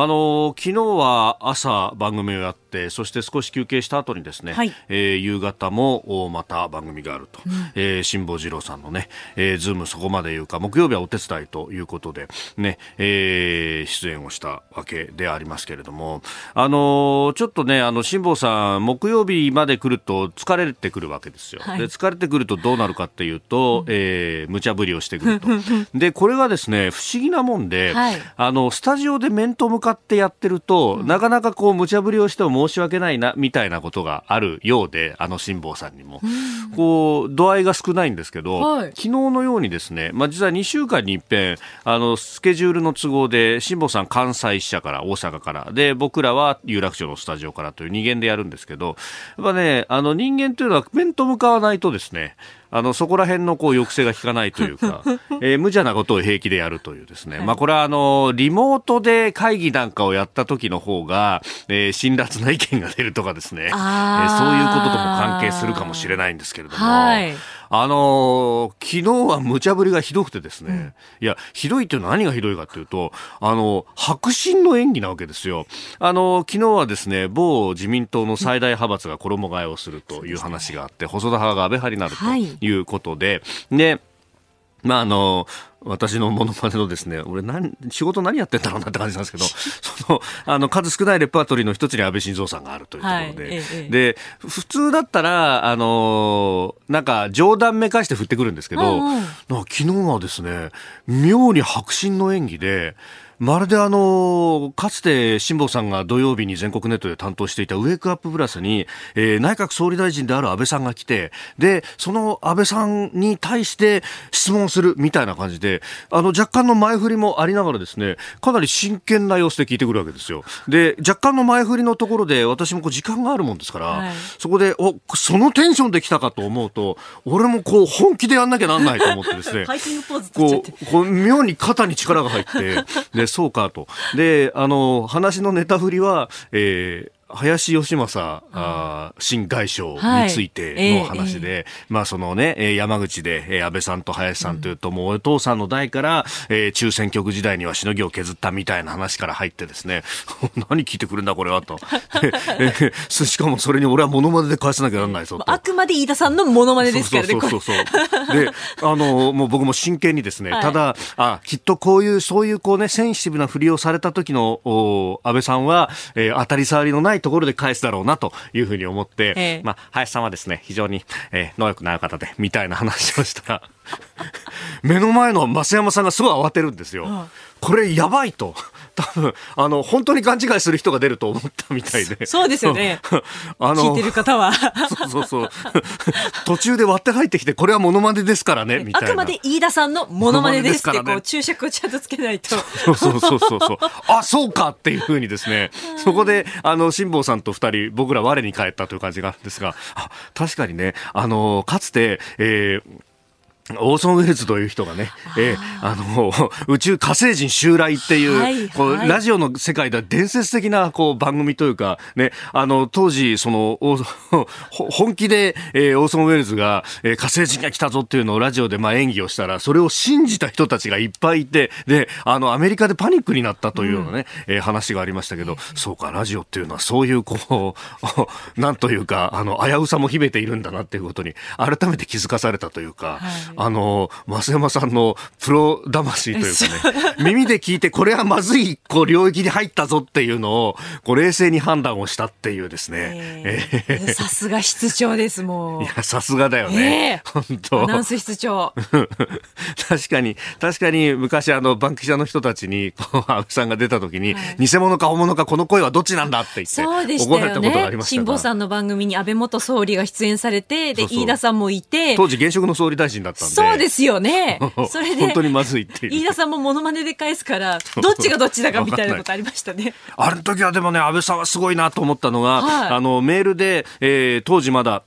あの昨日は朝番組をやってそして少し休憩した後にですね、はい、えー、夕方もまた番組があると、うん、えー、辛坊治郎さんのね、えー、ズームそこまで言うか木曜日はお手伝いということでね、えー、出演をしたわけでありますけれどもあのちょっとねあの辛坊さん木曜日まで来ると疲れてくるわけですよ、はい、で疲れてくるとどうなるかっていうと、うん、えー、無茶ぶりをしてくると。でこれがですね不思議なもんで、はい、あのスタジオで面と向かってやってると、うん、なかなかこう無茶ぶりをしても申し訳ないなみたいなことがあるようであの辛坊さんにも、うん、こう度合いが少ないんですけど、はい、昨日のようにですね、まあ、実は2週間に一遍あのスケジュールの都合で辛坊さん関西支社から大阪から。で僕らは有楽町のスタジオからという二元でやるんですけどやっぱねあの人間というのは面と向かわないとですねあのそこら辺のこう抑制が効かないというか、えー、無茶なことを平気でやるというですね、まあ、これはあのリモートで会議なんかをやった時の方が、えー、辛辣な意見が出るとかですね、えー、そういうこととも関係するかもしれないんですけれども。はい。あのー、昨日は無茶ぶりがひどくてですね、うん、いや、ひどいっていうのは何がひどいかというと、あの、白真の演技なわけですよ。あの、昨日はですね、某自民党の最大派閥が衣替えをするという話があって、細田派が安倍派になるとい。うことで、はい、で、まあ、あの、私のものまねのですね、俺何、仕事何やってんだろうなって感じなんですけど、その、あの、数少ないレパートリーの一つに安倍晋三さんがあるというところで、はいええ、で、普通だったら、あの、なんか冗談めかして振ってくるんですけど、うんうん、昨日はですね、妙に迫真の演技で、まるであの、かつて辛坊さんが土曜日に全国ネットで担当していたウェイクアッププラスに、えー、内閣総理大臣である安倍さんが来て、で、その安倍さんに対して質問するみたいな感じで、あの、若干の前振りもありながらですね、かなり真剣な様子で聞いてくるわけですよ。で、若干の前振りのところで私もこう時間があるもんですから、はい、そこで、お、そのテンションで来たかと思うと、俺もこう本気でやんなきゃなんないと思ってですね、こう、こう妙に肩に力が入って、で、そうかと。で、あの、話のネタ振りは、えー、林芳正、あ新外相についての話で、はいえー、まあそのね、山口で安倍さんと林さんというと、もうお父さんの代から、えー、中選挙区時代にはしのぎを削ったみたいな話から入ってですね、何聞いてくるんだこれはと。えー、しかもそれに俺はモノマネで返さなきゃならないぞと。あくまで飯田さんのモノマネですからね、そうそうそうそう。で、あの、もう僕も真剣にですね、はい、ただ、あ、きっとこういう、そういうこうね、センシティブな振りをされた時のお安倍さんは、えー、当たり障りのないいところで返すだろうなというふうに思って、えー、まあ、林さんはですね、非常に、えー、能力のある方で、みたいな話をしたら、目の前の増山さんがすごい慌てるんですよ。これやばいと。多分、あの、本当に勘違いする人が出ると思ったみたいで。そうですよね。あの、聞いてる方は。そうそうそう。途中で割って入ってきて、これはモノマネですからね、みたいな。あくまで飯田さんのモノマネですって、こう、注釈をちゃんとつけないと。そうそうそうそうそう。あ、そうかっていうふうにですね、そこで、あの、辛坊さんと二人、僕ら我に返ったという感じがあるんですが、あ、確かにね、あの、かつて、えー、オーソン・ウェルズという人がね、えー、あの、宇宙火星人襲来っていう、はいはい、こうラジオの世界では伝説的なこう番組というか、ね、あの、当時、その、本気で、えー、オーソン・ウェルズが、えー、火星人が来たぞっていうのをラジオでまあ演技をしたら、それを信じた人たちがいっぱいいて、で、あの、アメリカでパニックになったというようなね、うん、えー、話がありましたけど、そうか、ラジオっていうのはそういう、こう、なんというか、あの、危うさも秘めているんだなっていうことに、改めて気づかされたというか、はいあの、増山さんのプロ魂というかね、耳で聞いてこれはまずいこう領域に入ったぞっていうのを、こう冷静に判断をしたっていうですね。さすが室長です、もう。いや、さすがだよね。本当。アナウンス室長。確かに、確かに昔あの、バンキシャの人たちに、こう、安倍さんが出た時に、はい、偽物か本物かこの声はどっちなんだって言って、そうでしたよね。辛坊さんの番組に安倍元総理が出演されて、で、飯田さんもいて、当時現職の総理大臣だったんで。そうですよね。それで、本当にまずいっていう。飯田さんもモノマネで返すから、どっちがどっちだかみたいなことありましたね。あの時はでもね、安倍さんはすごいなと思ったのが、はい、あの、メールで、えー、当時まだ、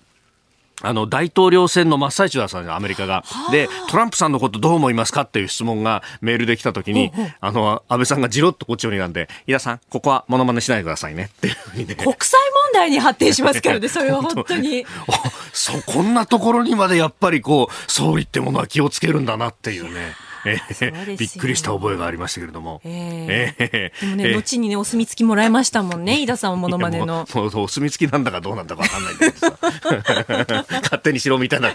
あの、大統領選の真っ最中だったんですよ、アメリカが。で、トランプさんのことどう思いますかっていう質問がメールで来た時に、あの、安倍さんがじろっとこっちを睨んで、伊田さん、ここはモノマネしないでくださいねっていうふうにね。国際問題に発展しますからね、それは本当に。そう、こんなところにまでやっぱりこう、総理ってものは気をつけるんだなっていうね。えー、びっくりした覚えがありましたけれども。えー、えー、でもね、えー、後にね、お墨付きもらいましたもんね、飯田さんものまねの。もうお墨付きなんだかどうなんだかわかんないんだけどさ。勝手にしろみたいな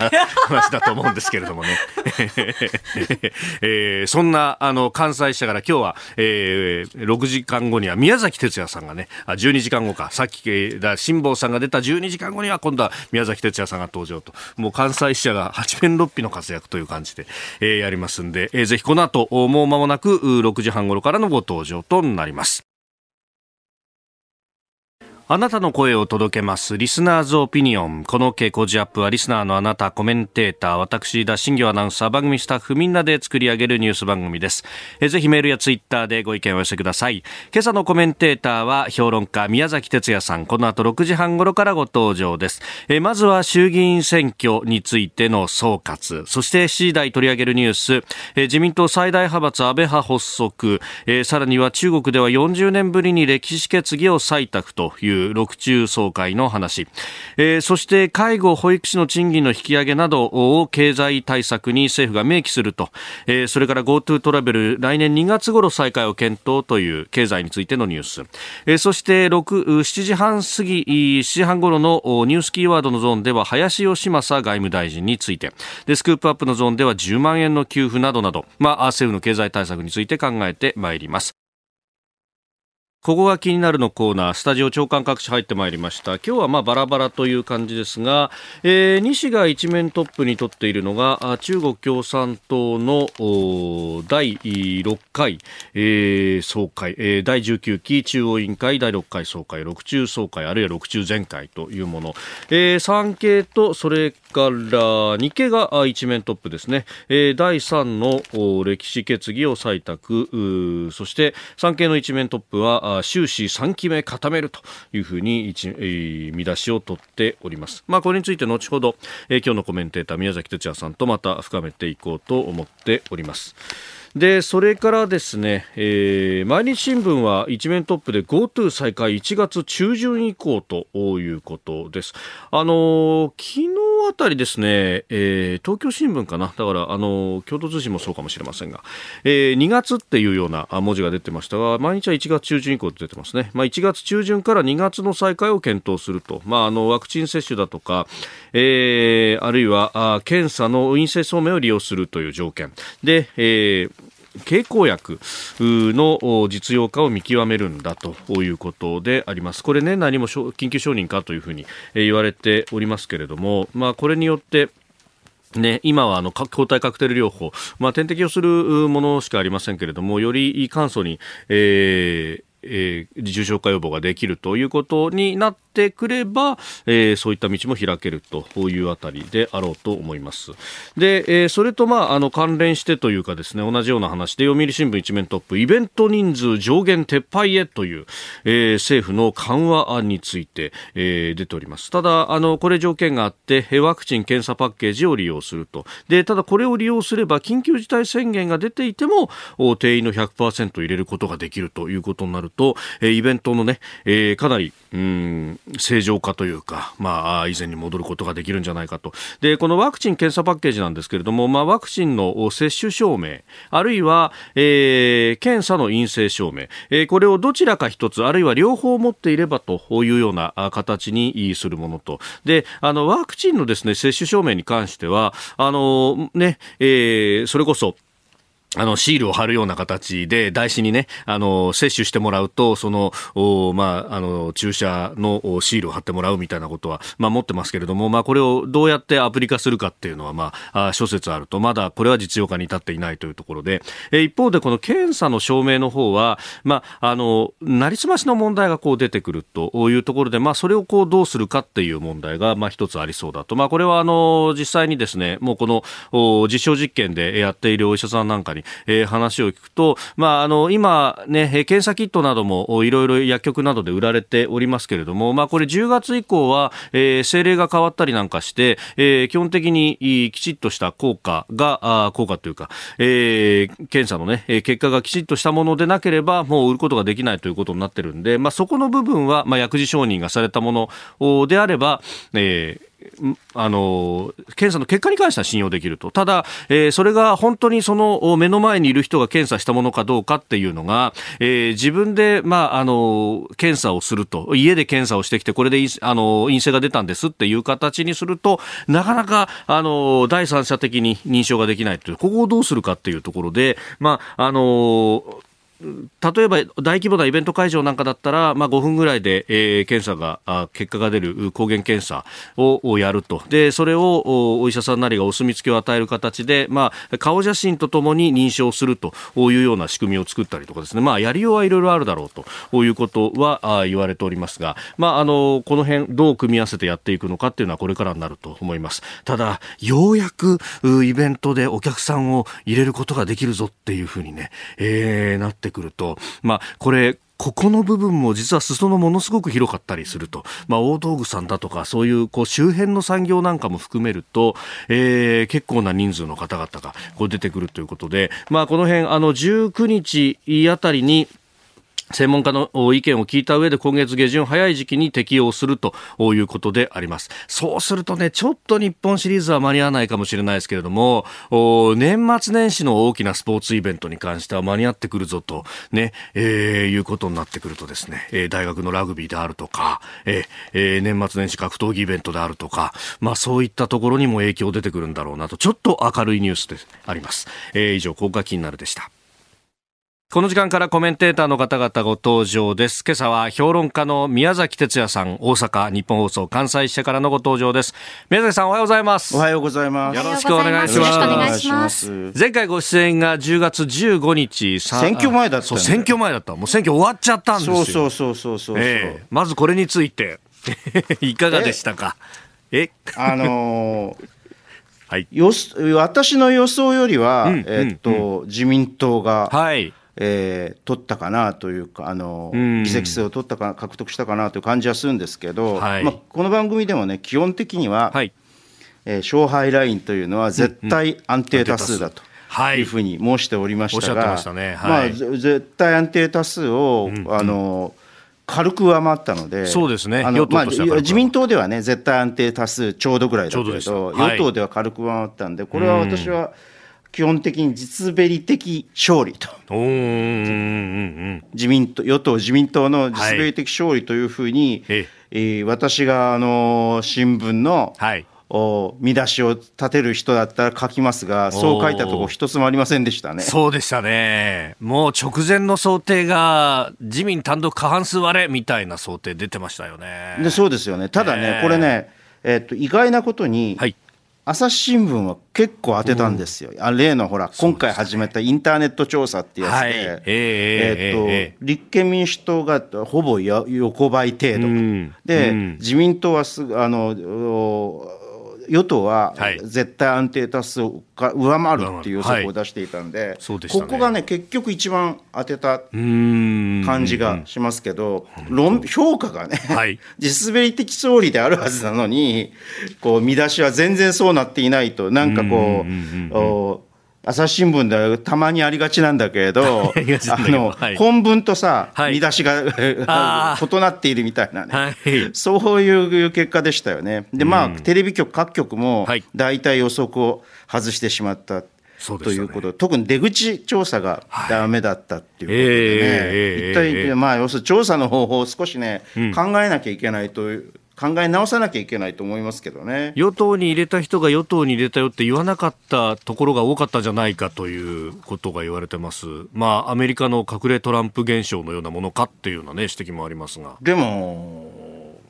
話だと思うんですけれどもね。えー、そんな、あの、関西社から今日は、えー、6時間後には宮崎哲也さんがね、あ、12時間後か、さっき、だ辛坊さんが出た12時間後には今度は宮崎哲也さんが登場と、もう関西社が八面六臂の活躍という感じで、えー、やりますんで、えー、ぜひこの後、もう間もなく6時半頃からのご登場となります。あなたの声を届けます。リスナーズオピニオン。この傾向ジアップはリスナーのあなた、コメンテーター、私、田新行アナウンサー、番組スタッフみんなで作り上げるニュース番組です。えぜひメールやツイッターでご意見を寄せください。今朝のコメンテーターは評論家、宮崎哲也さん。この後6時半頃からご登場です。えまずは衆議院選挙についての総括。そして7時台取り上げるニュース。え自民党最大派閥安倍派発足。えさらには中国では40年ぶりに歴史決議を採択といういう6中総会の話、えー、そして介護保育士の賃金の引き上げなどを経済対策に政府が明記すると、えー、それから GoTo トラベル来年2月頃再開を検討という経済についてのニュース、えー、そして6 7時半過ぎ7時半頃のニュースキーワードのゾーンでは林芳正外務大臣について。でスクープアップのゾーンでは10万円の給付などなど、まあ、政府の経済対策について考えてまいります。ここが気になるのコーナー、スタジオ長官各紙入ってまいりました。今日はまあバラバラという感じですが、えー、西が一面トップに取っているのが、中国共産党の第6回、えー、総会、えー、第19期中央委員会第6回総会、6中総会、あるいは6中全会というもの。えー、産経と、それから日経が一面トップですね。えー、第3の歴史決議を採択、そして産経の一面トップは、終始3期目固めるというふうに一、えー、見出しを取っております。まあ、これについて後ほど、えー、今日のコメンテーター宮崎哲也さんとまた深めていこうと思っております。でそれからですね、えー、毎日新聞は一面トップで GoTo 再開1月中旬以降ということです。あの昨日あたりですね、えー、東京新聞かな、だからあの共同通信もそうかもしれませんが、えー、2月っていうような文字が出てましたが、毎日は1月中旬以降と出てますね。まあ、1月中旬から2月の再開を検討すると、まあ、あのワクチン接種だとか、えー、あるいはあ検査の陰性証明を利用するという条件。で、えー経口薬の実用化を見極めるんだということであります。これね、何も緊急承認かというふうに言われておりますけれども、まあ、これによって、ね、今はあの抗体カクテル療法、まあ、点滴をするものしかありませんけれども、より簡素に、えーえー、重症化予防ができるということになってくれば、えー、そういった道も開けるというあたりであろうと思います。で、えー、それと、まあ、あの関連してというかですね同じような話で読売新聞一面トップイベント人数上限撤廃へという、えー、政府の緩和案について、えー、出ております。ただあのこれ条件があってワクチン検査パッケージを利用するとでただこれを利用すれば緊急事態宣言が出ていても定員の100%入れることができるということになると、え、イベントのね、えー、かなりうん正常化というか、まあ、以前に戻ることができるんじゃないかと。で、このワクチン・検査パッケージなんですけれども、まあ、ワクチンの接種証明、あるいは、えー、検査の陰性証明、えー、これをどちらか一つ、あるいは両方持っていればというような形にするものと。で、あの、ワクチンのですね、接種証明に関しては、あの、ね、えー、それこそ、あの、シールを貼るような形で、台紙にね、あの、接種してもらうと、その、おまあ、あの、注射のシールを貼ってもらうみたいなことは、まあ、持ってますけれども、まあ、これをどうやってアプリ化するかっていうのは、まあ、諸説あると、まだこれは実用化に至っていないというところで、え一方で、この検査の証明の方は、まあ、あの、なりすましの問題がこう出てくるというところで、まあ、それをこうどうするかっていう問題が、まあ、一つありそうだと。まあ、これは、あの、実際にですね、もうこの、実証実験でやっているお医者さんなんかに、えー、話を聞くと、まあ、あの今、ね、検査キットなどもいろいろ薬局などで売られておりますけれども、まあ、これ10月以降は、えー、政令が変わったりなんかして、えー、基本的にきちっとした効果が、あ効果というか、えー、検査のね、結果がきちっとしたものでなければ、もう売ることができないということになってるんで、まあ、そこの部分は、まあ、薬事承認がされたものであれば、えー、あの検査の結果に関しては信用できると、ただ、えー、それが本当にその目の前にいる人が検査したものかどうかっていうのが、えー、自分で、まあ、あの検査をすると、家で検査をしてきて、これであの陰性が出たんですっていう形にすると、なかなかあの第三者的に認証ができないという、ここをどうするかっていうところで、まああの例えば大規模なイベント会場なんかだったら、まあ、5分ぐらいで、えー、検査が結果が出る抗原検査をやると。でそれをお医者さんなりがお墨付きを与える形で、まあ、顔写真とともに認証するというような仕組みを作ったりとかですね、まあ、やりようはいろいろあるだろうということは言われておりますが、まあ、あのこの辺どう組み合わせてやっていくのかっていうのはこれからになると思います。ただようやくイベントでお客さんを入れることができるぞっていうふうにね、えー、なってってくると、まあ、これ、ここの部分も実は裾野ものすごく広かったりすると、まあ、大道具さんだとかそういうこう周辺の産業なんかも含めると、えー、結構な人数の方々がこう出てくるということで、まあ、この辺あの19日あたりに専門家の意見を聞いた上で今月下旬早い時期に適用するということであります。そうするとね、ちょっと日本シリーズは間に合わないかもしれないですけれども、年末年始の大きなスポーツイベントに関しては間に合ってくるぞと、ね、えー、いうことになってくるとですね、えー、大学のラグビーであるとか、えー、年末年始格闘技イベントであるとか、まあそういったところにも影響出てくるんだろうなと、ちょっと明るいニュースであります。えー、以上、国家気になるでした。この時間からコメンテーターの方々ご登場です。今朝は評論家の宮崎哲也さん、大阪日本放送関西支社からのご登場です。宮崎さんおはようございます。おはようございます。よろしくお願いします。よろしくお願いします。前回ご出演が10月15日、選挙前だった、ね、選挙前だった。もう選挙終わっちゃったんですよ。そうそうそうそうえー、まずこれについて いかがでしたか？え、あのー はい、よ私の予想よりは、うん、えっと、うんうん、自民党が、はい、えー、取ったかなというかあの、議席数を取ったか獲得したかなという感じはするんですけど、はい、まあ、この番組でもね基本的には、はい、えー、勝敗ラインというのは絶対安定多数だと。い。うふうに申しておりましたが、まあ、絶対安定多数を、うんうん、あの軽く上回ったので、そうですね、あのまあ、自民党ではね、絶対安定多数ちょうどぐらいだけど、与党では軽く上回ったんで、これは私は、基本的に実べり的勝利と、自民党与党・自民党の実べり的勝利というふうに、はい、えー、私があの新聞の、はいお見出しを立てる人だったら書きますが、そう書いたとこ一つもありませんでしたね。そうでしたね。もう直前の想定が、自民単独過半数割れみたいな想定出てましたよね。でそうですよね。ただね、これね、えー、っと、意外なことに、はい、朝日新聞は結構当てたんですよ、あ例のほら、今回始めたインターネット調査っていうやつで、えっと立憲民主党がほぼ横ばい程度、で、自民党はすあの与党は絶対安定多数が上回るっていう予測を出していたんで、はい。でね、ここがね、結局一番当てた感じがしますけど、論評価がね、はい、地滑り的勝利であるはずなのに、こう見出しは全然そうなっていないと、なんかこう、朝日新聞ではたまにありがちなんだけれ ど、あの、はい、本文とさ、はい、見出しが 異なっているみたいなね、はい、そういう結果でしたよね。で、まあ、テレビ局、各局も大体予測を外してしまった。ということ、ね、特に出口調査がだめだったっていうことでね、えー、一体、まあ、要するに調査の方法を少しね、うん、考えなきゃいけないという考え直さなきゃいけないと思いますけどね。与党に入れた人が与党に入れたよって言わなかったところが多かったじゃないかということが言われてます、まあ、アメリカの隠れトランプ現象のようなものかっていうような、ね、指摘もありますが。でも、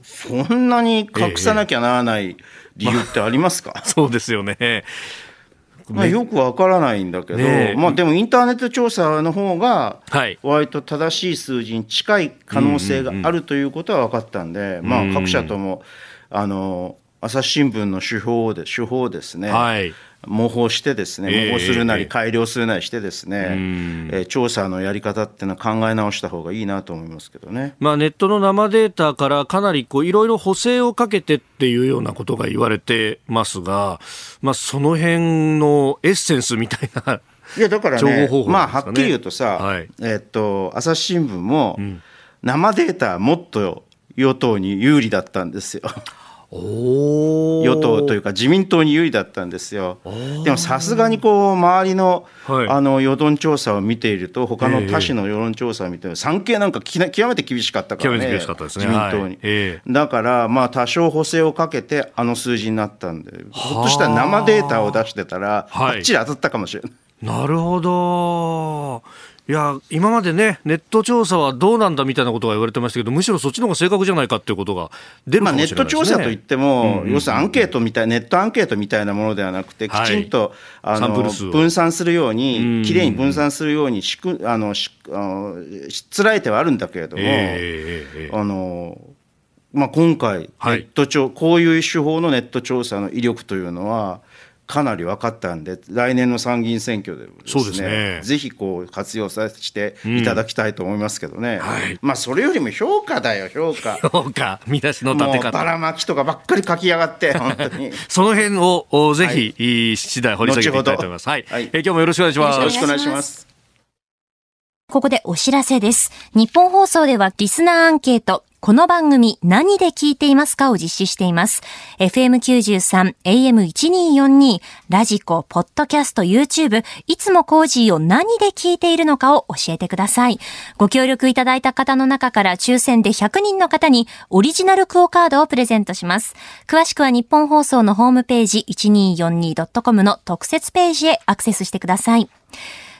そんなに隠さなきゃならない理由ってありますか、まあ、そうですよね。まあ、よくわからないんだけど、ね、まあ、でもインターネット調査の方が、割と正しい数字に近い可能性があるということは分かったんで、まあ、各社とも、あの朝日新聞の手法で手法ですね、はい、模倣してですね、模倣するなり改良するなりしてですね、えー、えー、調査のやり方っていうのは考え直した方がいいなと思いますけどね。まあネットの生データからかなりこういろいろ補正をかけてっていうようなことが言われてますが、まあその辺のエッセンスみたいな。いやだからね、ねまあはっきり言うとさ、はい、えー、っと朝日新聞も生データもっと与党に有利だったんですよ。与党というか自民党に有利だったんですよ。でもさすがにこう周りの,、あの世論調査を見ていると他の他市の世論調査を見て産経なんか極めて厳しかったからね。自民党に、だからまあ多少補正をかけてあの数字になったんでひょっとしたら生データを出してたらばっちり当たったかもしれない。なるほどいや今までね、ネット調査はどうなんだみたいなことが言われてましたけど、むしろそっちの方が正確じゃないかっていうことが出るかもしれない、ね、まあ、ネット調査といっても、要するにアンケートみたい、ネットアンケートみたいなものではなくて、きちんと、はい、あの分散するように、きれいに分散するようにしくあのしあのしつらえてはあるんだけれども、えー、あのまあ、今回、ネット調、はい、こういう手法のネット調査の威力というのは、かなり分かったんで、来年の参議院選挙でもですね、そうですねぜひこう活用させていただきたいと思いますけどね、うんはい、まあそれよりも評価だよ、評価。評価、見出しの立て方。ばらまきとかばっかり書きやがって、本当に。その辺をぜひ、はい、次第掘り下げていきたいと思います。はい、はい、え今日もよろしくお願いします。よろしくお願いします。ここでお知らせです。日本放送ではリスナーアンケート、この番組何で聞いていますかを実施しています。FM93、AM1242、ラジコ、ポッドキャスト、YouTube、いつもコージーを何で聞いているのかを教えてください。ご協力いただいた方の中から抽選で100人の方にオリジナルクオカードをプレゼントします。詳しくはニッポン放送のホームページ 1242.com の特設ページへアクセスしてください。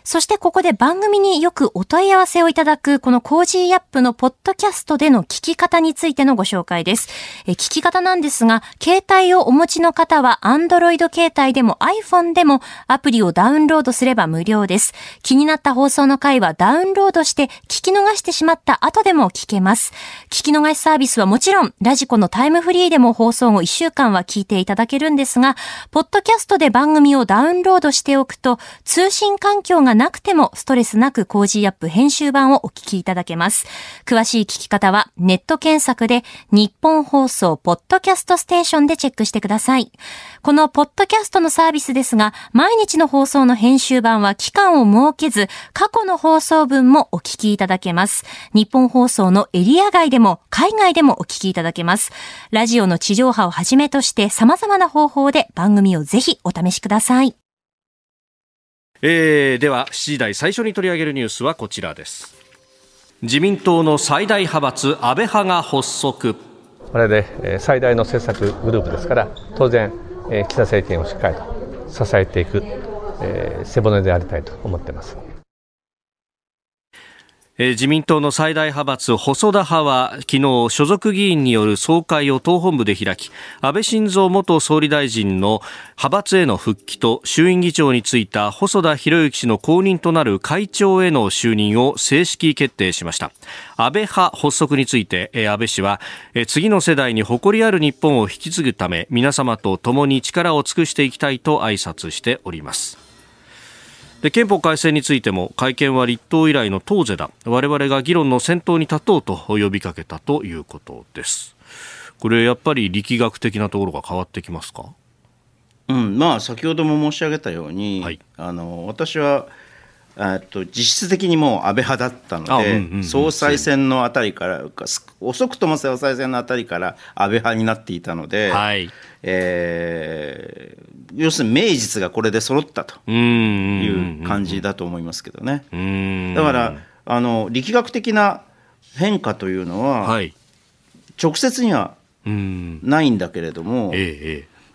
そしてここで番組によくお問い合わせをいただく、このコージーアップのポッドキャストでの聞き方についてのご紹介です。え聞き方なんですが、携帯をお持ちの方は Android 携帯でも iPhone でもアプリをダウンロードすれば無料です。気になった放送の回はダウンロードして聞き逃してしまった後でも聞けます。聞き逃しサービスはもちろん、ラジコのタイムフリーでも放送後1週間は聞いていただけるんですが、ポッドキャストで番組をダウンロードしておくと、通信環境がなくてもストレスなくコージーアップ編集版をお聞きいただけます。詳しい聞き方はネット検索でニッポン放送ポッドキャストステーションでチェックしてください。このポッドキャストのサービスですが、毎日の放送の編集版は期間を設けず、過去の放送分もお聞きいただけます。日本放送のエリア外でも海外でもお聞きいただけます。ラジオの地上波をはじめとして様々な方法で番組をぜひお試しください。えー、では7時台最初に取り上げるニュースはこちらです。自民党の最大派閥安倍派が発足。これで最大の政策グループですから当然岸田政権をしっかりと支えていく背骨でありたいと思っています。自民党の最大派閥細田派は昨日所属議員による総会を党本部で開き安倍晋三元総理大臣の派閥への復帰と衆院議長に就いた細田博之氏の後任となる会長への就任を正式決定しました。安倍派発足について安倍氏は次の世代に誇りある日本を引き継ぐため皆様と共に力を尽くしていきたいと挨拶しております。で憲法改正についても会見は立党以来の党是だ。我々が議論の先頭に立とうと呼びかけたということです。これやっぱり力学的なところが変わってきますか？うんまあ先ほども申し上げたように、はい、あの私はと実質的にもう安倍派だったので、うんうんうん、総裁選のあたりから遅くとも総裁選のあたりから安倍派になっていたので、はい。えー、要するに名実がこれで揃ったという感じだと思いますけどね。だからあの力学的な変化というのは、はい、直接にはないんだけれども、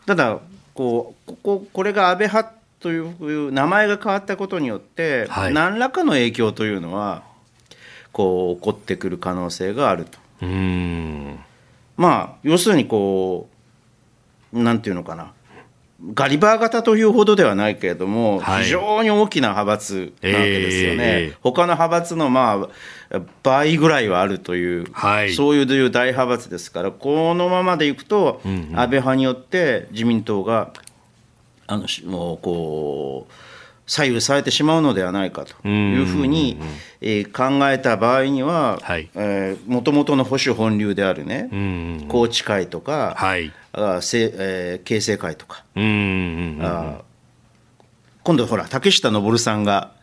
ただこうこここれが安倍派という名前が変わったことによって、はい、何らかの影響というのはこう起こってくる可能性があると。まあ要するにこうなんていうのかなガリバー型というほどではないけれども、はい、非常に大きな派閥なわけですよね、えー、他の派閥のまあ倍ぐらいはあるという、はい、そういう大派閥ですから、このままでいくと、安倍派によって自民党があのもうこう左右されてしまうのではないかというふうに、えー、考えた場合にはもともとの保守本流であるね宏池会とか、はい。あせえー、形成会とか。あ今度ほら竹下登さんが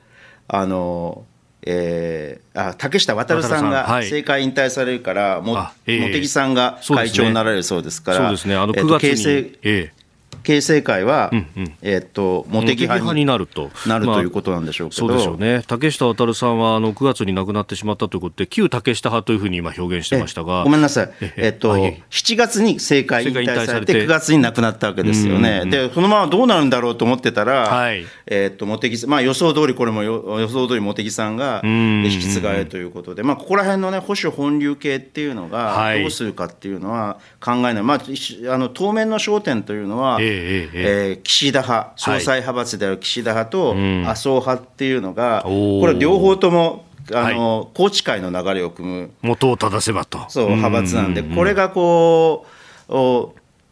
あのえー、あ竹下渉さんが政界引退されるから、も茂木さんが会長になられるそうですから、そうですね、あの9月に、えー形成会は、うんうん、えー、っと茂木派になると。なるということなんでしょうけど、まあ、そうでしょうね。竹下渉さんはあの9月に亡くなってしまったということで旧竹下派というふうに今表現してましたが。ごめんなさい、えー、っと7月に政界引退されて9月に亡くなったわけですよね、でそのままどうなるんだろうと思ってたら、はい、えー、っと茂木まあ、予想通りこれも予想通り茂木さんが引き継がれるということで、まあ、ここら辺の、ね、保守本流系っていうのがどうするかっていうのは考えない、はい、まあ、あの当面の焦点というのは、えーえー岸田派、総裁派閥である岸田派と麻生派っていうのが、これ、両方ともあの、宏池会の流れを組む元を正せばと。そう派閥なんで、これがこう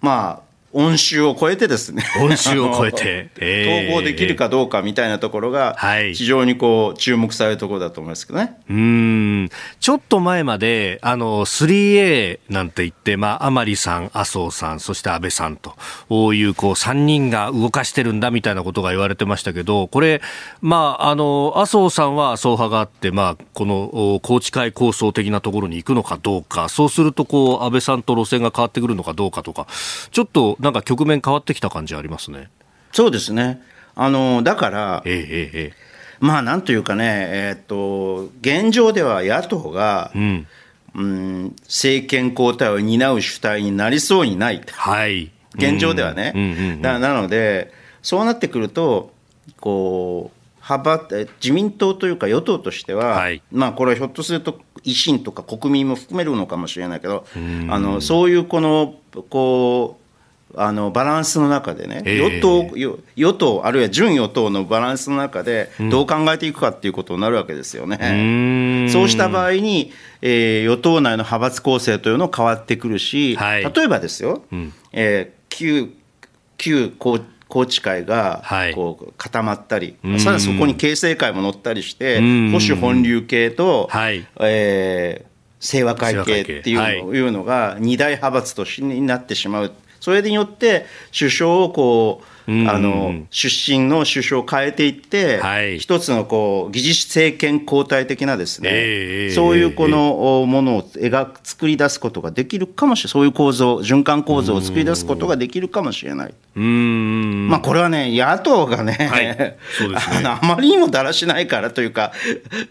まあ音州を超えてですね。音州を超えて、えー、統合できるかどうかみたいなところが、非常にこう注目されるところだと思いますけどね。うん。ちょっと前まで、あの、3A なんて言って、まあ、甘利さん、麻生さん、そして安倍さんという、こう、3人が動かしてるんだみたいなことが言われてましたけど、これ、まあ、あの、麻生さんは麻生派があって、まあ、この、宏池会構想的なところに行くのかどうか、そうすると、こう、安倍さんと路線が変わってくるのかどうかとか、ちょっと、なんか局面変わってきた感じありますね。そうですね。あの、だから、ええええ、まあなんというかね、えー、っと、現状では野党が、うん、うん、政権交代を担う主体になりそうにない。はい。現状ではね。うんうんうんうん、なので、そうなってくると、こう、派閥自民党というか与党としては、はい、まあこれはひょっとすると維新とか国民も含めるのかもしれないけど、あのそういうこのこうあのバランスの中でね、与党与党、あるいは準与党のバランスの中で、どう考えていくかっていうことになるわけですよね。うそうした場合に、えー、与党内の派閥構成というの変わってくるし、はい、例えばですよ、うん、えー、旧旧宏池会がこう固まったり、はい、さらにそこに形成会も乗ったりして、保守本流系と、はい、えー、清和会系っていうのが二大派閥としになってしまう。それによって首相をこうあの出身の首相を変えていって、はい、一つのこう議事政権交代的なですね、えー、そういうこのものを描く作り出すことができるかもしれない、そういう構造、循環構造を作り出すことができるかもしれない。うんまあ、これはね、野党がね、はい、ね。あのあまりにもだらしないからというか、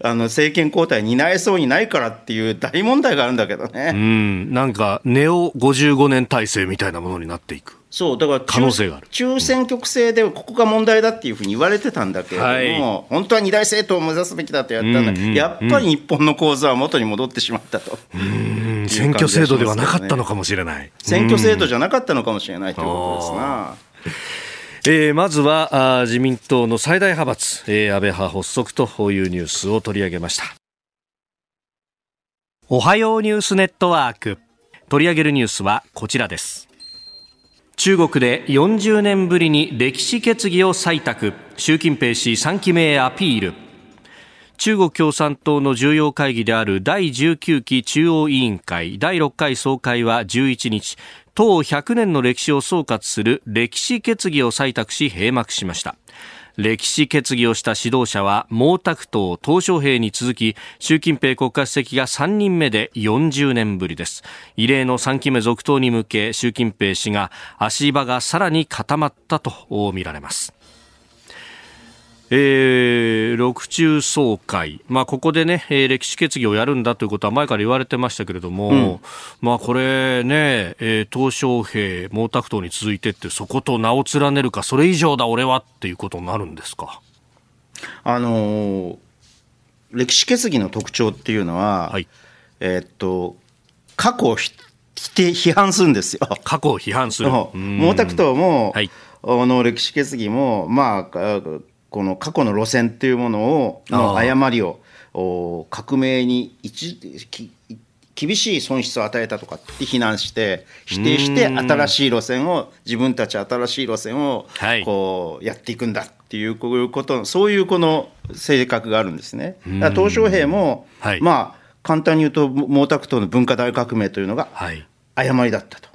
あの政権交代担えそうにないからっていう大問題があるんだけどね。うん。なんか、ネオ55年体制みたいなものになっていく。そうだから可能性がある。中選挙区制でここが問題だっていうふうに言われてたんだけれども、はい、本当は二大政党を目指すべきだとやったんだ、うんうん、やっぱり日本の構図は元に戻ってしまったと、ね、選挙制度ではなかったのかもしれない。選挙制度じゃなかったのかもしれないということですな。えー、まずはあ自民党の最大派閥、えー、安倍派発足というニュースを取り上げました。おはようニュースネットワーク。取り上げるニュースはこちらです中国で40年ぶりに歴史決議を採択。習近平氏3期目へアピール。中国共産党の重要会議である第19期中央委員会第6回総会は11日党100年の歴史を総括する歴史決議を採択し閉幕しました。歴史決議をした指導者は毛沢東、鄧小平に続き習近平国家主席が3人目で40年ぶりです。異例の3期目続投に向け習近平氏が足場がさらに固まったと見られます。えー、六中総会、まあ、ここでね、えー、歴史決議をやるんだということは前から言われてましたけれども、うん、まあ、これね、えー、鄧小平、毛沢東に続いてって、そこと名を連ねるか、それ以上だ、俺はっていうことになるんですか？あのー、歴史決議の特徴っていうのは、はい、えー、っと、過去を否定、批判するんですよ。過去を批判する。毛沢東も、はい、の歴史決議も、まあ、この過去の路線っていうものをの誤りを革命に一厳しい損失を与えたとかって非難して否定して新しい路線を自分たち新しい路線をこうやっていくんだっていうことそういうこの性格があるんですね。だから小平も、はい、まあ簡単に言うと毛沢東の文化大革命というのが誤りだったと。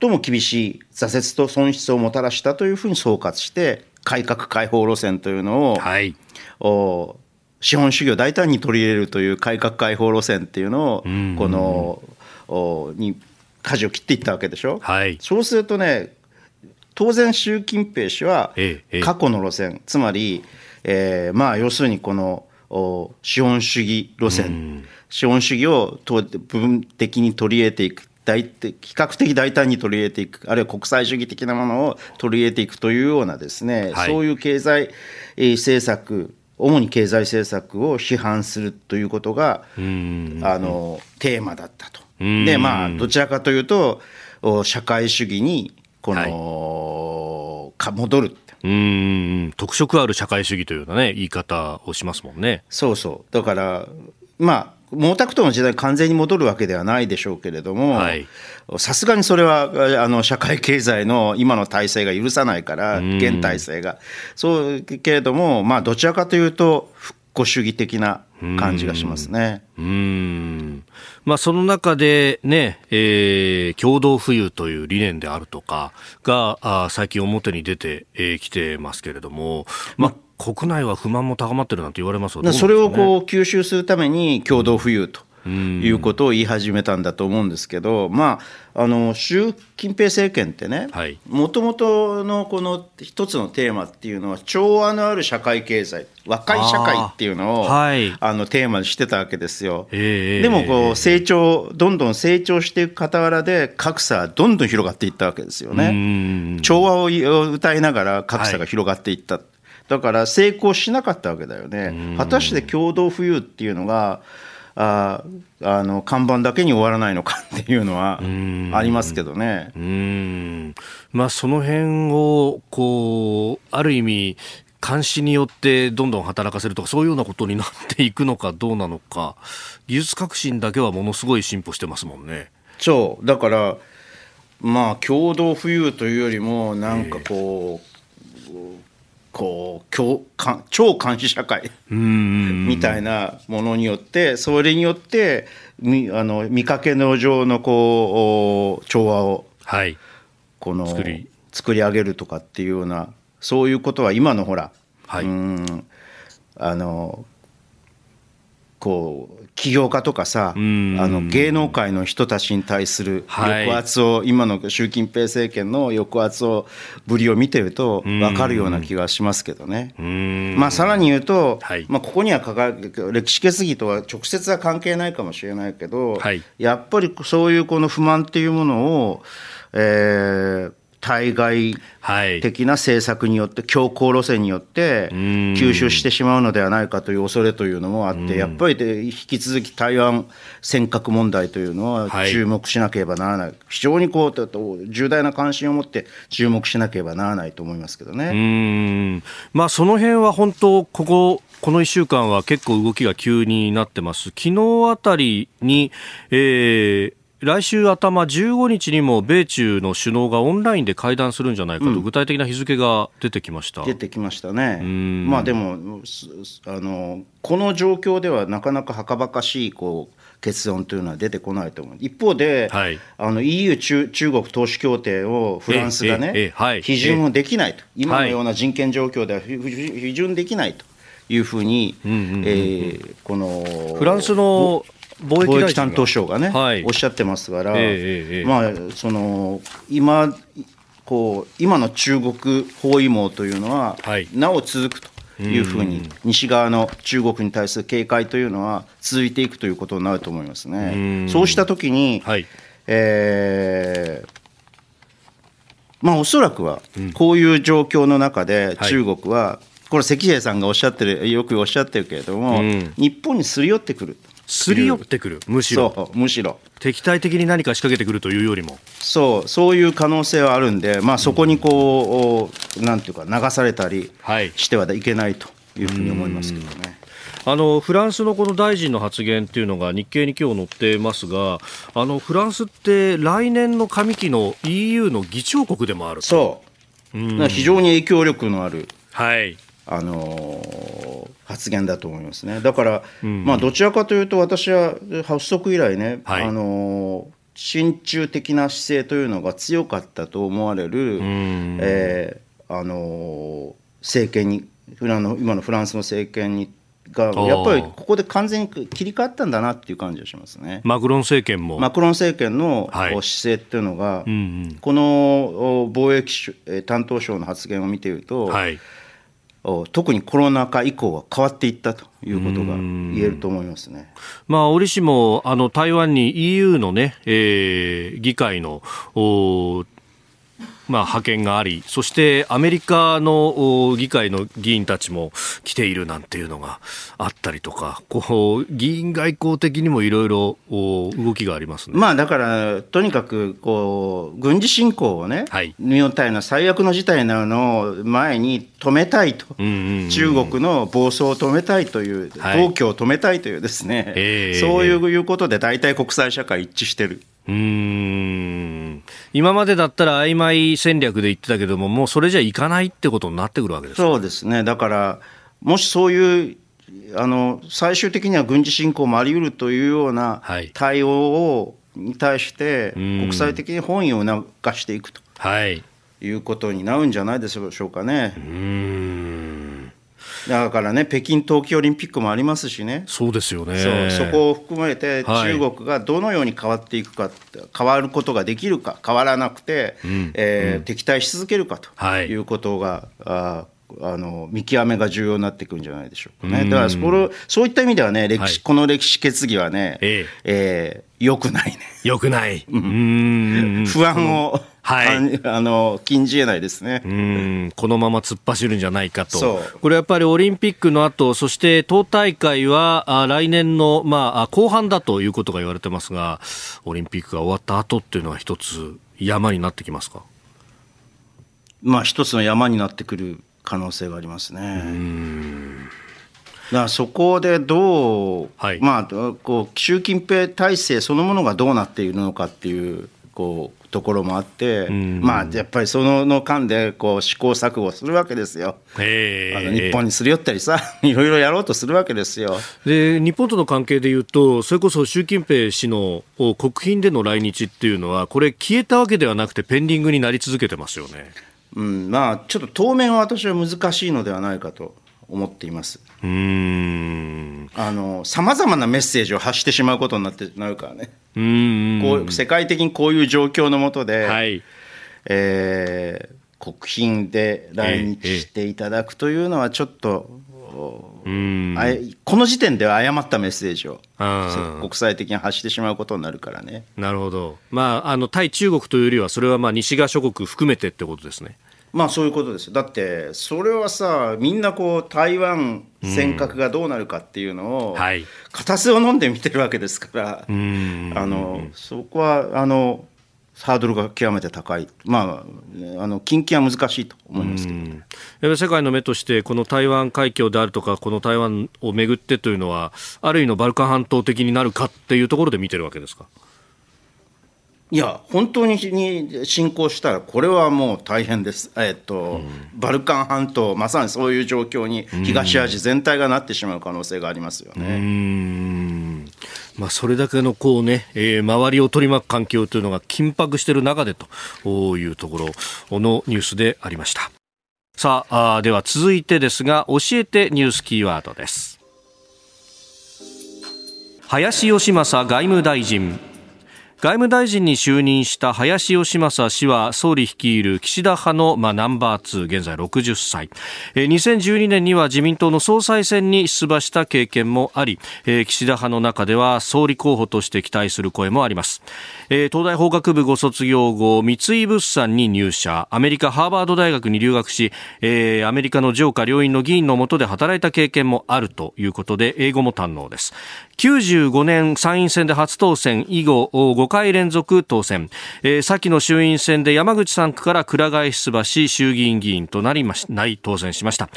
最も厳しい挫折と損失をもたらしたというふうに総括して改革開放路線というのを、はい、お資本主義を大胆に取り入れるという改革開放路線っていうのを、このおに舵を切っていったわけでしょ、はい、そうするとね当然習近平氏は過去の路線、つまり、えー、まあ要するにこのお資本主義路線、資本主義を部分的に取り入れていく大比較的大胆に取り入れていくあるいは国際主義的なものを取り入れていくというようなですね、はい、そういう経済政策主に経済政策を批判するということがあのテーマだったと。でまあどちらかというと社会主義にこの、はい、か戻る。うん。特色ある社会主義というようなね言い方をしますもんね。そうそう。だからまあ毛沢東の時代完全に戻るわけではないでしょうけれども、さすがにそれはあの社会経済の今の体制が許さないから、現体制が。そうけれども、まあ、どちらかというと、復古主義的な感じがしますね。うんまあ、その中でね、えー、共同富裕という理念であるとかがあ最近表に出てき、えー、てますけれども、まあ、国内は不満も高まってるなんて言われますね、それをこう吸収するために共同富裕と。いうことを言い始めたんだと思うんですけど、まあ、あの習近平政権ってねもともとのこの一つのテーマっていうのは調和のある社会経済若い社会っていうのをあ、はい、あのテーマにしてたわけですよ。えー、でもこう成長どんどん成長していく傍らで格差はどんどん広がっていったわけですよね。調和を歌いながら格差が広がっていった。はいだから成功しなかったわけだよね。果たして共同富裕っていうのがああの看板だけに終わらないのかっていうのはありますけどね。うんまあ、その辺をこうある意味監視によってどんどん働かせるとかそういうようなことになっていくのかどうなのか技術革新だけはものすごい進歩してますもんね。そうだからまあ共同富裕というよりもなんかこう、こう超監視社会みたいなものによってそれによってみあの見かけの上のこう調和を、はい、この作り。作り上げるとかっていうようなそういうことは今のほら、はい、うん。あのこう起業家とかさ、あの芸能界の人たちに対する抑圧を、はい、今の習近平政権の抑圧をぶりを見てると分かるような気がしますけどね。まあ、さらに言うと、はい、まあ、ここには歴史決議とは直接は関係ないかもしれないけど、はい、やっぱりそういうこの不満っていうものを、えー、対外的な政策によって、強硬路線によって吸収してしまうのではないかという恐れというのもあって、やっぱりで引き続き台湾尖閣問題というのは注目しなければならない、非常にこう重大な関心を持って注目しなければならないと思いますけどね。まあ、その辺は本当こここの1週間は結構動きが急になってます。昨日あたりに、えー、来週頭15日にも米中の首脳がオンラインで会談するんじゃないかと、具体的な日付が出てきました、出てきましたね、まあ、でもあの、この状況ではなかなかはかばかしいこう結論というのは出てこないと思う。一方で、はい、あの EU 中、中国投資協定をフランスがね、批准をできないと、今のような人権状況では批准できないというふうに、このフランスの貿易担当省がね、はい、おっしゃってますから、えーえー、まあ、その今、こう今の中国包囲網というのは、はい、なお続くというふうに、西側の中国に対する警戒というのは続いていくということになると思いますね。そうしたときに、はい、えーまあ、おそらくはこういう状況の中で中国は、これ、関平さんがおっしゃってる、よくおっしゃってるけれども、日本にすり寄ってくる。すり寄ってくる、むしろ。むしろ。敵対的に何か仕掛けてくるというよりも。そう、そういう可能性はあるんで、まあ、そこにこう、うん、なんていうか、流されたりしてはいけないというふうに思いますけどね。あのフランスのこの大臣の発言っていうのが日経に今日載ってますがあのフランスって来年の上期の EU の議長国でもあるそう、うん、非常に影響力のある、はい、あの発言だと思いますね。だから、うん、まあ、どちらかというと、私は発足以来ね、はい、あの親中的な姿勢というのが強かったと思われる、えー、あの政権にフランの今のフランスの政権にがやっぱりここで完全に切り替わったんだなっていう感じがしますね。マクロン政権も。マクロン政権の姿勢っていうのが、はいうんうん、この貿易担当省の発言を見ていると、はい特にコロナ禍以降は変わっていったということが言えると思いますね、まあ、折しもあの台湾に EU のね、えー、議会のまあ、派遣があり、そしてアメリカの議会の議員たちも来ているなんていうのがあったりとか、こう議員外交的にもいろいろ動きがありますね、まあ、だから、とにかくこう軍事侵攻をね、はい、日本対の最悪の事態になるのを前に止めたいと、中国の暴走を止めたいという、暴挙を止めたいというですね、はい、そういうことで大体国際社会一致してる。うん。今までだったら曖昧戦略で言ってたけども、もうそれじゃいかないってことになってくるわけですそうですね、だから、もしそういうあの最終的には軍事侵攻もあり得るというような対応を、に対して、国際的に本意を促していくと、はい、いうことになるんじゃないでしょうかね。うんだからね、北京冬季オリンピックもありますしね、そうですよね。そこを含めて、中国がどのように変わっていくか、はい、変わることができるか、変わらなくて、うん、えーうん、敵対し続けるかとい。うことが、はい、ああの見極めが重要になってくるんじゃないでしょうかね。だからそれそういった意味ではね、歴史、はい、この歴史決議はね、ええ。えー、よくないね。よくない。不安を。はい、あの禁じえないですね。うん。このまま突っ走るんじゃないかと、これやっぱりオリンピックの後そして党大会はあ来年の、まあ、後半だということが言われてますが、オリンピックが終わった後っていうのは、一つ山になってきますか、まあ、一つの山になってくる可能性がありますね。だからそこでどう、はい、まあ、こう習近平体制そのものがどうなっているのかっていうこうところもあって、まあ、やっぱりそのの間でこう試行錯誤するわけですよ、あの日本にすり寄ったりさ、いろいろやろうとするわけですよ。で日本との関係でいうと、それこそ習近平氏の国賓での来日っていうのは、これ、消えたわけではなくて、ペンディングになり続けてますよね。うんまあ、ちょっと当面は私は難しいのではないかと思っています。うんさまざまなメッセージを発してしまうことになってなるからね。うんこう世界的にこういう状況のもとで、はいえー、国賓で来日していただくというのはちょっと、えー、この時点では誤ったメッセージを国際的に発してしまうことになるからね。なるほど、まあ、あの対中国というよりは、それはまあ西側諸国含めてってことですね。まあそういうことです。だってそれはさみんなこう台湾尖閣がどうなるかっていうのを、はい、片手を飲んで見てるわけですから。あのそこはあのハードルが極めて高い、まあ、あの近畿は難しいと思いますけど、世界の目として、この台湾海峡であるとか、この台湾をめぐってというのは、ある意味のバルカン半島的になるかっていうところで見てるわけですか？いや、本当に侵攻したら、これはもう大変です、えっと、うん、バルカン半島、まさにそういう状況に東アジア全体がなってしまう可能性がありますよね。まあ、それだけのこう、ねえー、周りを取り巻く環境というのが緊迫している中でというところのニュースでありました。さああでは続いてですが、教えてニュースキーワードです。林芳正外務大臣外務大臣に就任した林芳正氏は総理率いる岸田派の、まあ、ナンバー2現在60歳、えー、2012年には自民党の総裁選に出馬した経験もあり、岸田派の中では総理候補として期待する声もあります、東大法学部ご卒業後三井物産に入社。アメリカハーバード大学に留学し、アメリカの上下両院の議員の下で働いた経験もあるということで英語も堪能です。95年参院選で初当選以後5回連続当選、えー、先の衆院選で山口3区から倉替出馬し衆議院議員となりましない当選しました、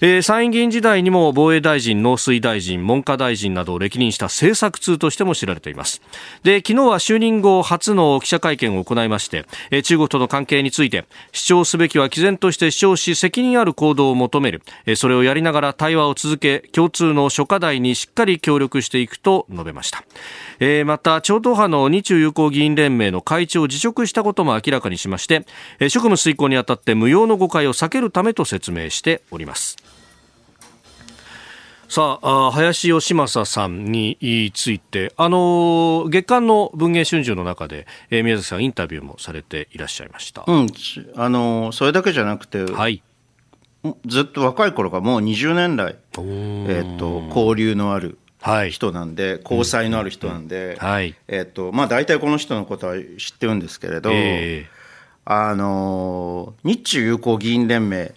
えー、参院議員時代にも防衛大臣農水大臣文科大臣などを歴任した政策通としても知られています。で昨日は就任後初の記者会見を行いまして、えー、中国との関係について主張すべきは毅然として主張し責任ある行動を求める、えー、それをやりながら対話を続け共通の諸課題にしっかり協力していくと述べました、えー、また超党派の日中友好議員連盟の会長を辞職したことも明らかにしまして、えー、職務遂行にあたって無用の誤解を避けるためと説明しております。さあ林芳正さんについて、あの月刊の文藝春秋の中で、えー、宮崎さん、インタビューもされていらっしゃいました、うん、あのそれだけじゃなくて、はい、ずっと若い頃からもう20年来、えーと交流のある人なんで、はい、交際のある人なんで、はい、えーとまあ、大体この人のことは知ってるんですけれど、えー、あの日中友好議員連盟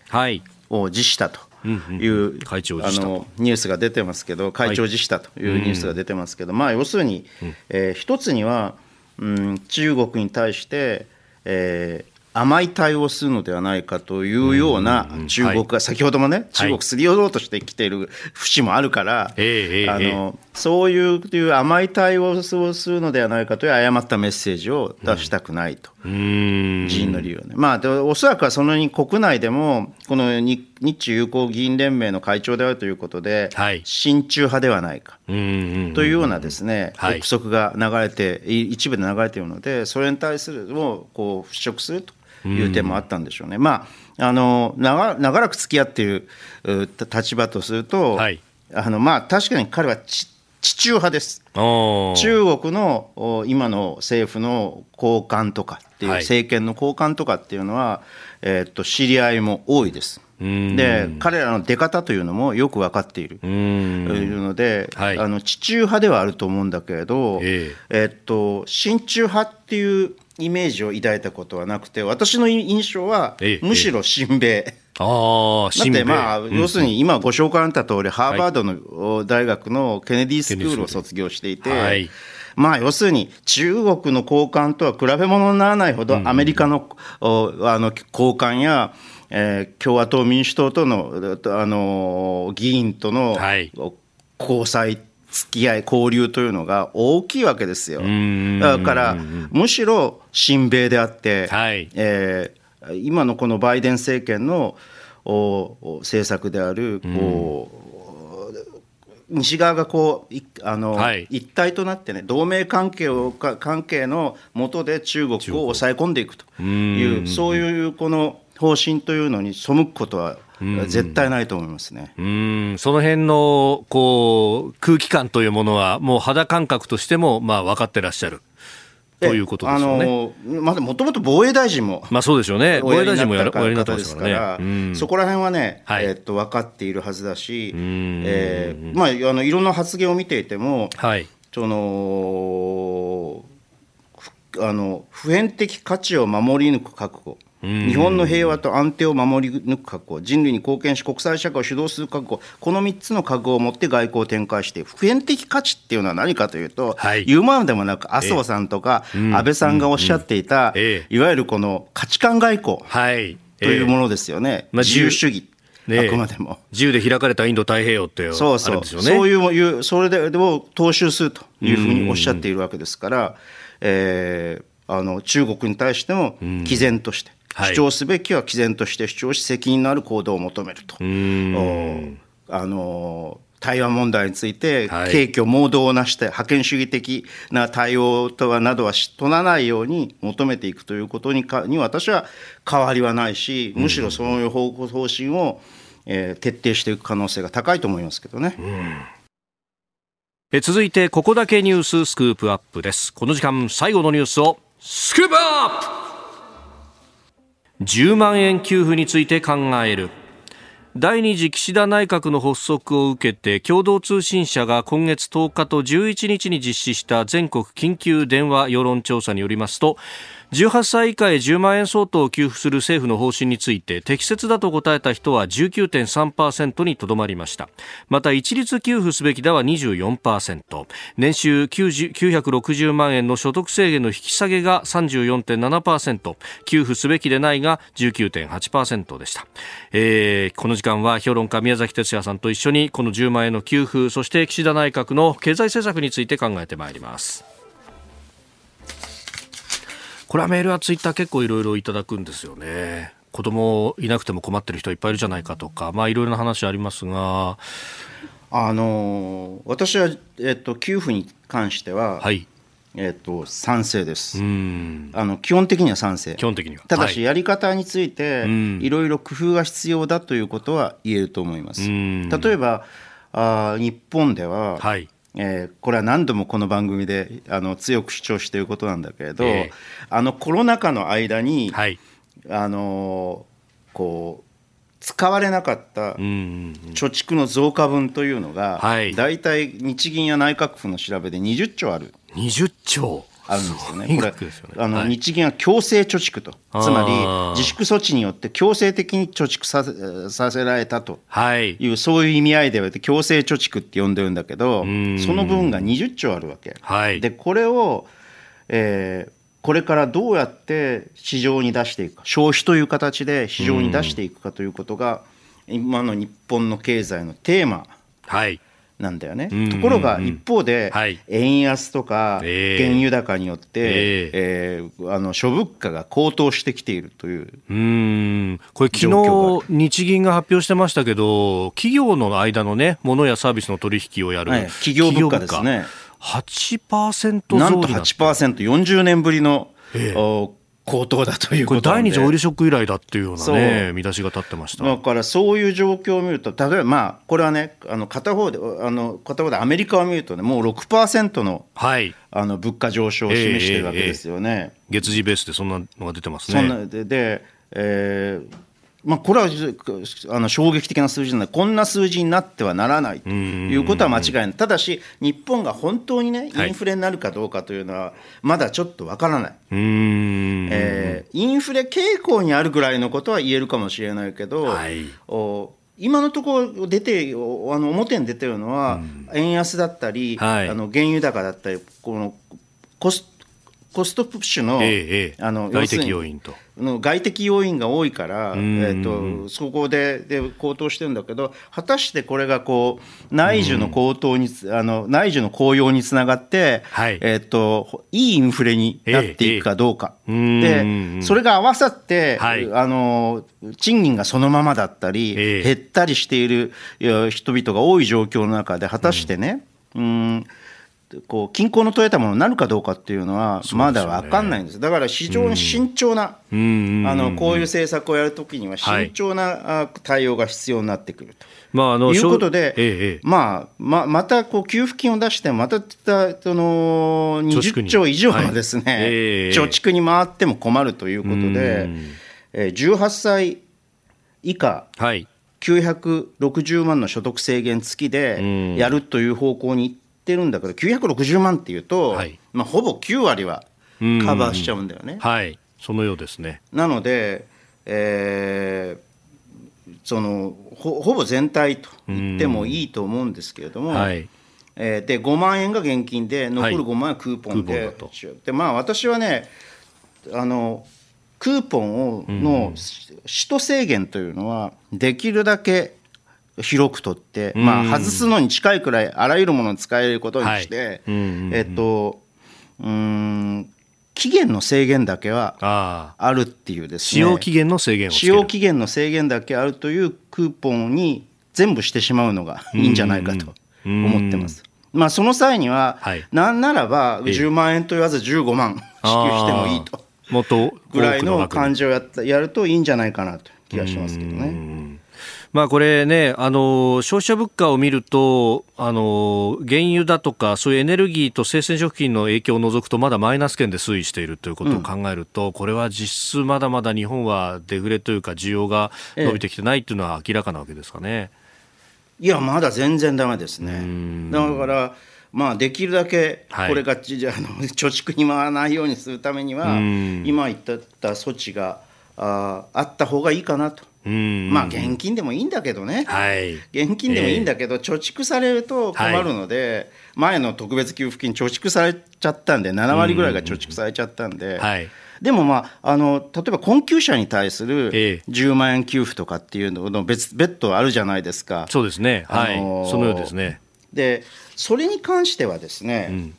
を辞したと。いう、会長あのニュースが出てますけど、会長辞したというニュースが出てますけど、まあ、要するに、えー、一つには、うん、中国に対して、え甘い対応するのではないかというような中国が、先ほどもね、中国すり寄ろうとしてきている節もあるから、あのそういう甘い対応をするのではないかという誤ったメッセージを出したくないと、人員の理由はね。まあ、おそらくはその国内でも、この日中友好議員連盟の会長であるということで、親中派ではないか。というようなですね、憶測が流れて、一部で流れているので、それに対するをこう払拭すると。いう点もあったんでしょうね。まあ、あの長長らく付き合っている立場とすると、はい、あのまあ、確かに彼は地中派です。中国の今の政府の高官とかっていう、政権の高官とかっていうのは、えー、っと知り合いも多いです。で彼らの出方というのもよく分かっている。いるので、はい、あの地中派ではあると思うんだけれど、えー、えー、っと親中派っていうイメージを抱いたことはなくて私の印象はむしろ親米。あだってまあ、要するに今ご紹介あった通り、ハーバードの大学のケネディスクールを卒業していて、はい、まあ要するに中国の高官とは比べ物にならないほどアメリカの,、あの高官や、えー、共和党民主党とのあの議員との交際付き合い交流というのが大きいわけですよ。だからむしろ親米であって、はい。えー、今のこのバイデン政権の政策であるこう、西側がこうあの、はい、一体となってね同盟関係を関係の下で中国を抑え込んでいくというそういうこの方針というのに背くことは絶対ないと思いますね。うん、その辺のこう空気感というものは、もう肌感覚としてもまあ分かってらっしゃる。ということですよね。まあ、もともと防衛大臣も。まあ、そうでしょうね。防衛大臣もやる、おやりになってますからね。そこら辺はね、はい、えっと、分かっているはずだし。ええー、まあ、あの、いろんな発言を見ていても。はい。その。あの、普遍的価値を守り抜く覚悟。日本の平和と安定を守り抜く覚悟、人類に貢献し、国際社会を主導する覚悟、この3つの覚悟を持って外交を展開して、普遍的価値っていうのは何かというと、はい、言うまでもなく、麻生さんとか安倍さんがおっしゃっていた、いわゆるこの価値観外交というものですよね、まあ、自由。主義。ね、あくまでも。自由で開かれたインド太平洋ってそうそう、ね、そういうそれでを踏襲するというふうにおっしゃっているわけですから、えー、あの中国に対しても毅然として、主張すべきは毅然として主張し責任のある行動を求めると。あの台湾問題について、軽挙、盲導をなして、覇権主義的な対応とはなどは取らないように求めていくということにかに私は変わりはないし、むしろそういう方向方針を、えー、徹底していく可能性が高いと思いますけどね。うん。続いてここだけニューススクープアップです。この時間最後のニュースをスクープアップ10万円給付について考える。第2次岸田内閣の発足を受けて共同通信社が今月10日と11日に実施した全国緊急電話世論調査によりますと18歳以下へ10万円相当を給付する政府の方針について適切だと答えた人は19.3%にとどまりました。また一律給付すべきだは24%年収960万円の所得制限の引き下げが34.7%給付すべきでないが19.8%でした、えー、この時間は評論家宮崎哲也さんと一緒にこの10万円の給付そして岸田内閣の経済政策について考えてまいります。これはメールはツイッター結構いろいろいただくんですよね。子供いなくても困ってる人いっぱいいるじゃないかとか、まあいろいろな話ありますが。あの私は、えっと、給付に関しては、はい、えっと、賛成です。あの基本的には賛成。基本的には。ただし、やり方について、いろいろ工夫が必要だということは言えると思います。例えば、あ日本では、はい、えー、これは何度もこの番組であの強く主張していることなんだけれど、えー、あのコロナ禍の間に、はい、あのこう使われなかった貯蓄の増加分というのが、はい、大体日銀や内閣府の調べで20兆ある。20兆あるんですよね。これ、あの、日銀は強制貯蓄と、つまり自粛措置によって強制的に貯蓄させさせられたと。い。う、そういう意味合いでは強制貯蓄って呼んでるんだけど、その分が20兆あるわけ。はい、で、これを、えー、これからどうやって市場に出していくか、消費という形で市場に出していくかということが、今の日本の経済のテーマ。はいなんだよね。ところが一方で、円安とか原油高によって、ええ。あの諸物価が高騰してきているといううん。これ昨日日銀が発表してましたけど企業の間のね物やサービスの取引をやる、はい、企業物価ですね。8%増なんと 8%40 年ぶりの、ええ高騰だということ第二次オイルショック以来だっていうようなね、見出しが立ってました。だからそういう状況を見ると、例えば、まあ、これはね、あの片方であの片方でアメリカを見るとね、もう6%の,、はい、あの物価上昇を示してるわけですよね、えーえー月次ベースでそんなのが出てますね。そんなでで、えーまあ、これはあの衝撃的な数字なので、こんな数字になってはならないということは間違いない、ただし、日本が本当にね、インフレになるかどうかというのは、まだちょっとわからない、えー、インフレ傾向にあるぐらいのことは言えるかもしれないけど、はい、お今のところ出てあの表に出てるのは、円安だったり、はい、あの原油高だったり、このコスコストプッシュの,、ええ、あの外的要因と。の外的要因が多いから、えーと、そこでで高騰してるんだけど果たしてこれがこう内需の高騰にあの内需の高揚につながって、はい、えーと、いいインフレになっていくかどうか、えでそれが合わさって、はい、あの賃金がそのままだったり、減ったりしている人々が多い状況の中で果たしてね、うんこう均衡の取れたものになるかどうかっていうのはまだ分かんないんです、だから非常に慎重な、あのこういう政策をやるときには慎重な対応が必要になってくると。まあ、あのいうことで、ええ、まあ、ままたこう給付金を出して、またその20兆以上のですね、はい。え、貯蓄に回っても困るということで、え18歳以下、はい、960万の所得制限付きでやるという方向にってるんだけど960万っていうと、はい、まあ、ほぼ9割はカバーしちゃうんだよね。はい。そのようですね。なので、えー、そのほほぼ全体と言ってもいいと思うんですけれども、はい。えー、で5万円が現金で残る5万円はクーポンで,、はい、でまあ、私はねあのクーポンをの使途制限というのはできるだけ広くとって、まあ、外すのに近いくらいあらゆるものに使えることにして、えっとうん期限の制限だけはあるっていうですね。使用期限の制限使用期限の制限だけあるというクーポンに全部してしまうのがいいんじゃないかと思ってます。まあ、その際には、はい、なんならば10万円と言わず15万支給してもいいとぐらいの感じをやったやるといいんじゃないかなと気がしますけどね。まあ、これね、あの消費者物価を見ると、あの原油だとか、そういうエネルギーと生鮮食品の影響を除くと、まだマイナス圏で推移しているということを考えると、うん、これは実質まだまだ日本はデフレというか、需要が伸びてきてないというのは明らかなわけですかね。いや、まだ全然だめですね。だからまあ、できるだけこれが、はい、あの 貯蓄に回らないようにするためには、今言った措置がああった方がいいかなと。まあ現金でもいいんだけどね、はい、現金でもいいんだけど、貯蓄されると困るので、前の特別給付金、貯蓄されちゃったんで、7割ぐらいが貯蓄されちゃったんで。はい。でも、まあ、あの例えば困窮者に対する10万円給付とかっていうのの別別途あるじゃないですか。そうですね、はい、そのようですね。でそれに関してはですね、うん、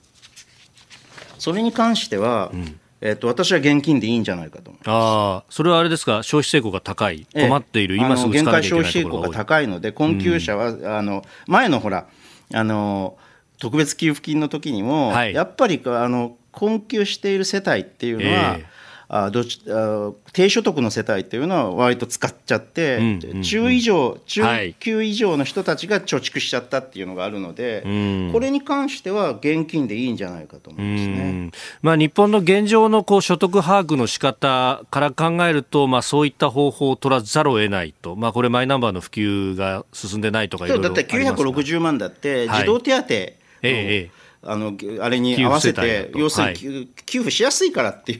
それに関しては、うんえーと、私は現金でいいんじゃないかと思います。あそれはあれですか、消費成功が高い、困っている、今すぐ限界消費成功が高いので、困窮者は、うん、あの前のほらあの、特別給付金の時にも、はい、やっぱりあの困窮している世帯っていうのは、えーあどちあ低所得の世帯っていうのは割と使っちゃって、うんうん、中以上中級以上の人たちが貯蓄しちゃったっていうのがあるので、はい、これに関しては現金でいいんじゃないかと思いますね、まあ、日本の現状のこう所得把握の仕方から考えると、まあ、そういった方法を取らざるを得ないと、まあ、これマイナンバーの普及が進んでないとかいろいろだって960万だって児童手当、はい、ええあのあれに合わせて、要するに、はい、給付しやすいからってい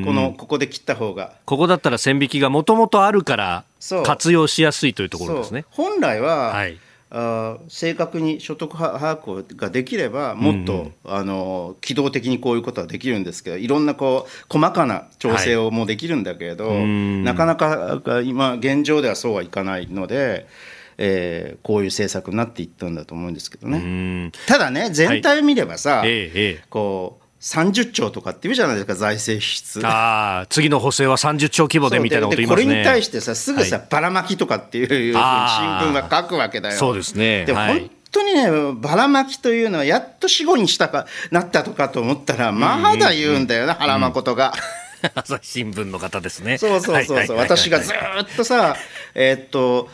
う、このここで切った方が。ここだったら線引きがもともとあるから、活用しやすいというところですね。本来は、はい、あ正確に所得把握ができればもっと、うんあの機動的にこういうことはできるんですけどいろんなこう細かな調整をもできるんだけれど、はい、なかなか今現状ではそうはいかないので。えー、こういう政策になっていったんだと思うんですけどね。ただね全体を見ればさ、はい、こう30兆とかっていうじゃないですか、財政支出。ああ、次の補正は30兆規模でみたいなこと言いますね。これに対してさ、すぐさ、はい、ばらまきとかっていうふうに新聞が書くわけだよ。そうですね。でも、はい、本当にね、ばらまきというのは、やっと死後にしたかなったとかと思ったら、まだ言うんだよな、腹まことが。朝日新聞の方ですね。そうそうそうそう、私がずっとさ、えー、っと、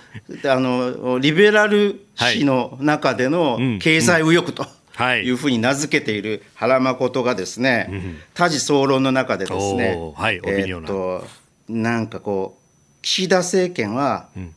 あの、リベラル史の中での経済右翼と。はい。うふうに名付けている原誠がですね、はい、多事総論の中でですね、はい、えー、っとなんかこう岸田政権は、うん、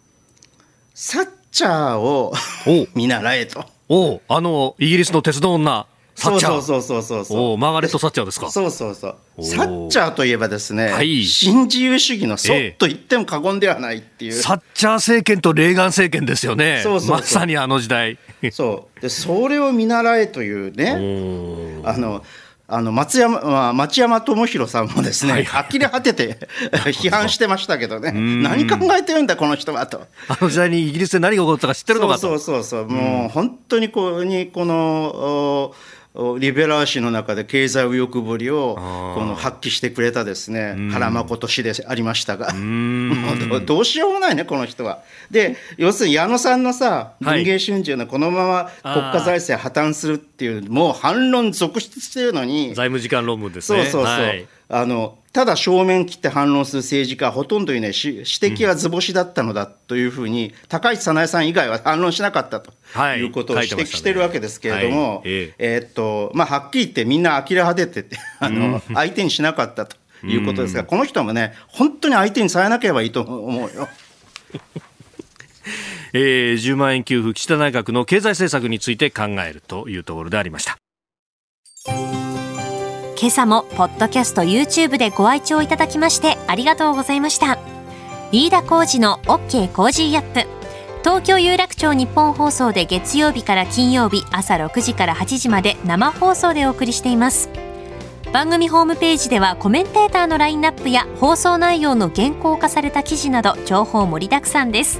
サッチャーを 見習えと。おあのイギリスの鉄道女そうそうそうそう。そうそうマーガレット・サッチャーですか。そうそうそう。サッチャーといえばですね、はい、新自由主義のそっと言っても過言ではないっていう、えサッチャー政権とレーガン政権ですよね。そうそうまさにあの時代。そう。でそれを見習えというねあのあの松山町山智博さんもですね、はい、呆れ果てて 批判してましたけどね、何考えてるんだ、この人はと。あの時代にイギリスで何が起こったか知ってるのかと。そうそうそう、もう本当にこにこのリベラル史の中で経済右翼ぶりをこの発揮してくれたですね原誠氏でありましたが。もうどうしようもないねこの人は。で要するに矢野さんのさ文藝春秋のこのまま国家財政破綻するっていうもう反論続出してるのに。財務時間論文ですね。そうそうそう、はい。あのただ正面切って反論する政治家はほとんどいない。し指摘は図星だったのだというふうに、うん、高市早苗さん以外は反論しなかったとい。うことを指摘してるわけですけれども、はい。ね、え。ー、っとまあ、はっきり言ってみんな呆れ果てててあの、うん、相手にしなかったということですが、うん、この人もね本当に相手にされなければいいと思うよ。えー、10万円給付岸田内閣の経済政策について考えるというところでありました。今朝もポッドキャスト YouTube でご愛聴いただきましてありがとうございました。飯田浩司の OK Cozy up。東京有楽町ニッポン放送で月曜日から金曜日朝6時から8時まで生放送でお送りしています。番組ホームページではコメンテーターのラインナップや放送内容の原稿化された記事など情報盛りだくさんです。